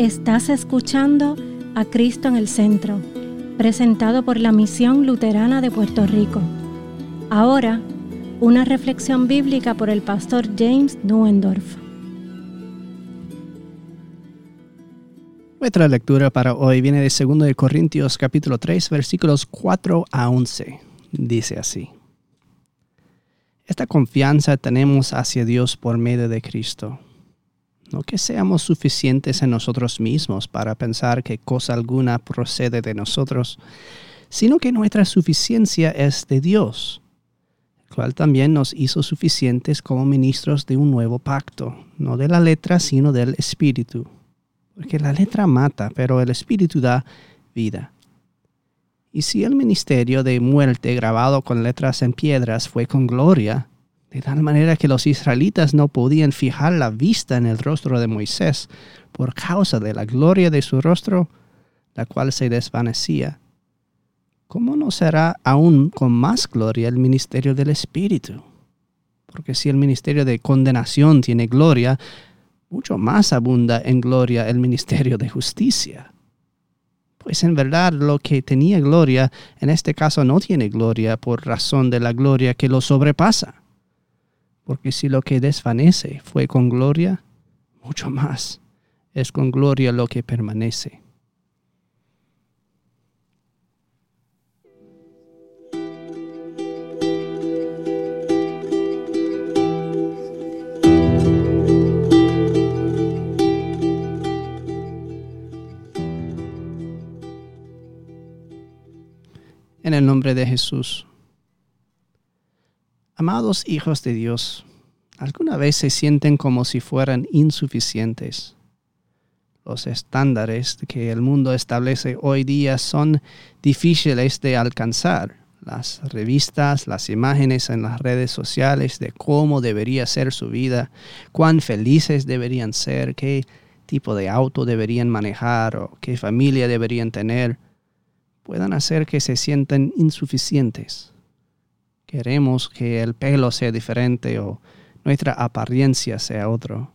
Estás escuchando a Cristo en el Centro, presentado por la Misión Luterana de Puerto Rico. Ahora, una reflexión bíblica por el pastor James Nuendorf. Nuestra lectura para hoy viene de 2 de Corintios capítulo 3 versículos 4 a 11. Dice así. Esta confianza tenemos hacia Dios por medio de Cristo no que seamos suficientes en nosotros mismos para pensar que cosa alguna procede de nosotros, sino que nuestra suficiencia es de Dios, el cual también nos hizo suficientes como ministros de un nuevo pacto, no de la letra, sino del Espíritu. Porque la letra mata, pero el Espíritu da vida. Y si el ministerio de muerte grabado con letras en piedras fue con gloria, de tal manera que los israelitas no podían fijar la vista en el rostro de Moisés por causa de la gloria de su rostro, la cual se desvanecía. ¿Cómo no será aún con más gloria el ministerio del Espíritu? Porque si el ministerio de condenación tiene gloria, mucho más abunda en gloria el ministerio de justicia. Pues en verdad lo que tenía gloria en este caso no tiene gloria por razón de la gloria que lo sobrepasa porque si lo que desvanece fue con gloria, mucho más es con gloria lo que permanece. En el nombre de Jesús. Amados hijos de Dios, ¿alguna vez se sienten como si fueran insuficientes? Los estándares que el mundo establece hoy día son difíciles de alcanzar. Las revistas, las imágenes en las redes sociales de cómo debería ser su vida, cuán felices deberían ser, qué tipo de auto deberían manejar o qué familia deberían tener, puedan hacer que se sientan insuficientes queremos que el pelo sea diferente o nuestra apariencia sea otro.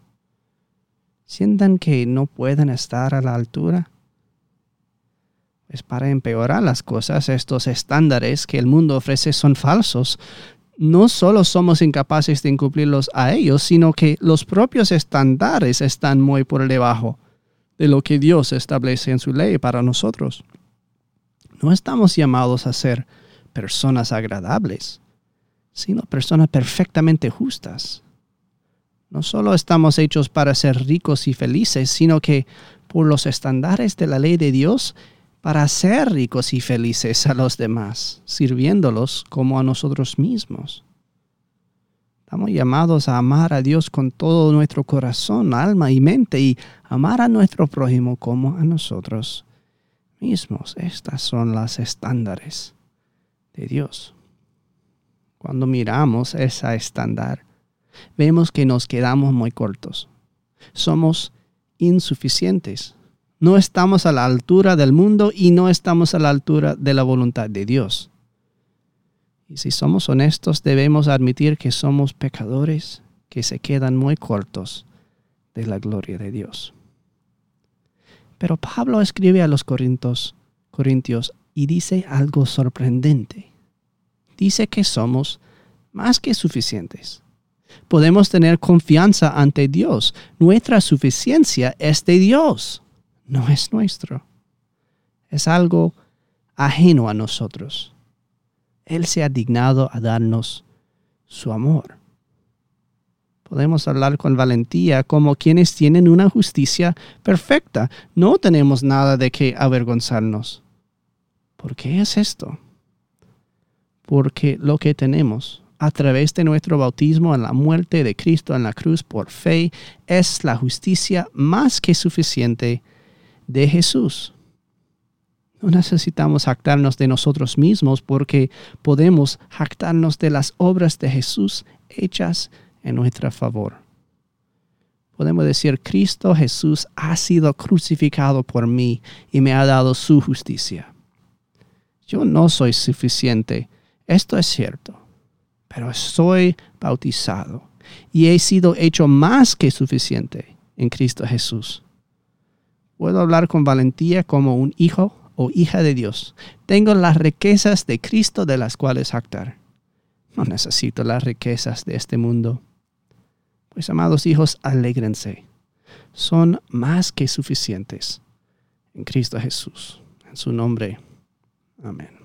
¿Sientan que no pueden estar a la altura? Pues para empeorar las cosas, estos estándares que el mundo ofrece son falsos. No solo somos incapaces de incumplirlos a ellos, sino que los propios estándares están muy por debajo de lo que Dios establece en su ley para nosotros. No estamos llamados a ser personas agradables sino personas perfectamente justas. No solo estamos hechos para ser ricos y felices, sino que por los estándares de la ley de Dios, para ser ricos y felices a los demás, sirviéndolos como a nosotros mismos. Estamos llamados a amar a Dios con todo nuestro corazón, alma y mente y amar a nuestro prójimo como a nosotros mismos. Estas son las estándares de Dios. Cuando miramos esa estándar, vemos que nos quedamos muy cortos. Somos insuficientes. No estamos a la altura del mundo y no estamos a la altura de la voluntad de Dios. Y si somos honestos, debemos admitir que somos pecadores que se quedan muy cortos de la gloria de Dios. Pero Pablo escribe a los Corintios, Corintios y dice algo sorprendente dice que somos más que suficientes. Podemos tener confianza ante Dios. Nuestra suficiencia es de Dios, no es nuestro. Es algo ajeno a nosotros. Él se ha dignado a darnos su amor. Podemos hablar con valentía como quienes tienen una justicia perfecta. No tenemos nada de qué avergonzarnos. ¿Por qué es esto? Porque lo que tenemos a través de nuestro bautismo en la muerte de Cristo en la cruz por fe es la justicia más que suficiente de Jesús. No necesitamos jactarnos de nosotros mismos porque podemos jactarnos de las obras de Jesús hechas en nuestro favor. Podemos decir, Cristo Jesús ha sido crucificado por mí y me ha dado su justicia. Yo no soy suficiente esto es cierto, pero soy bautizado y he sido hecho más que suficiente en Cristo Jesús. Puedo hablar con valentía como un hijo o hija de Dios. Tengo las riquezas de Cristo de las cuales actar. No necesito las riquezas de este mundo. Pues amados hijos, alégrense. Son más que suficientes en Cristo Jesús. En su nombre. Amén.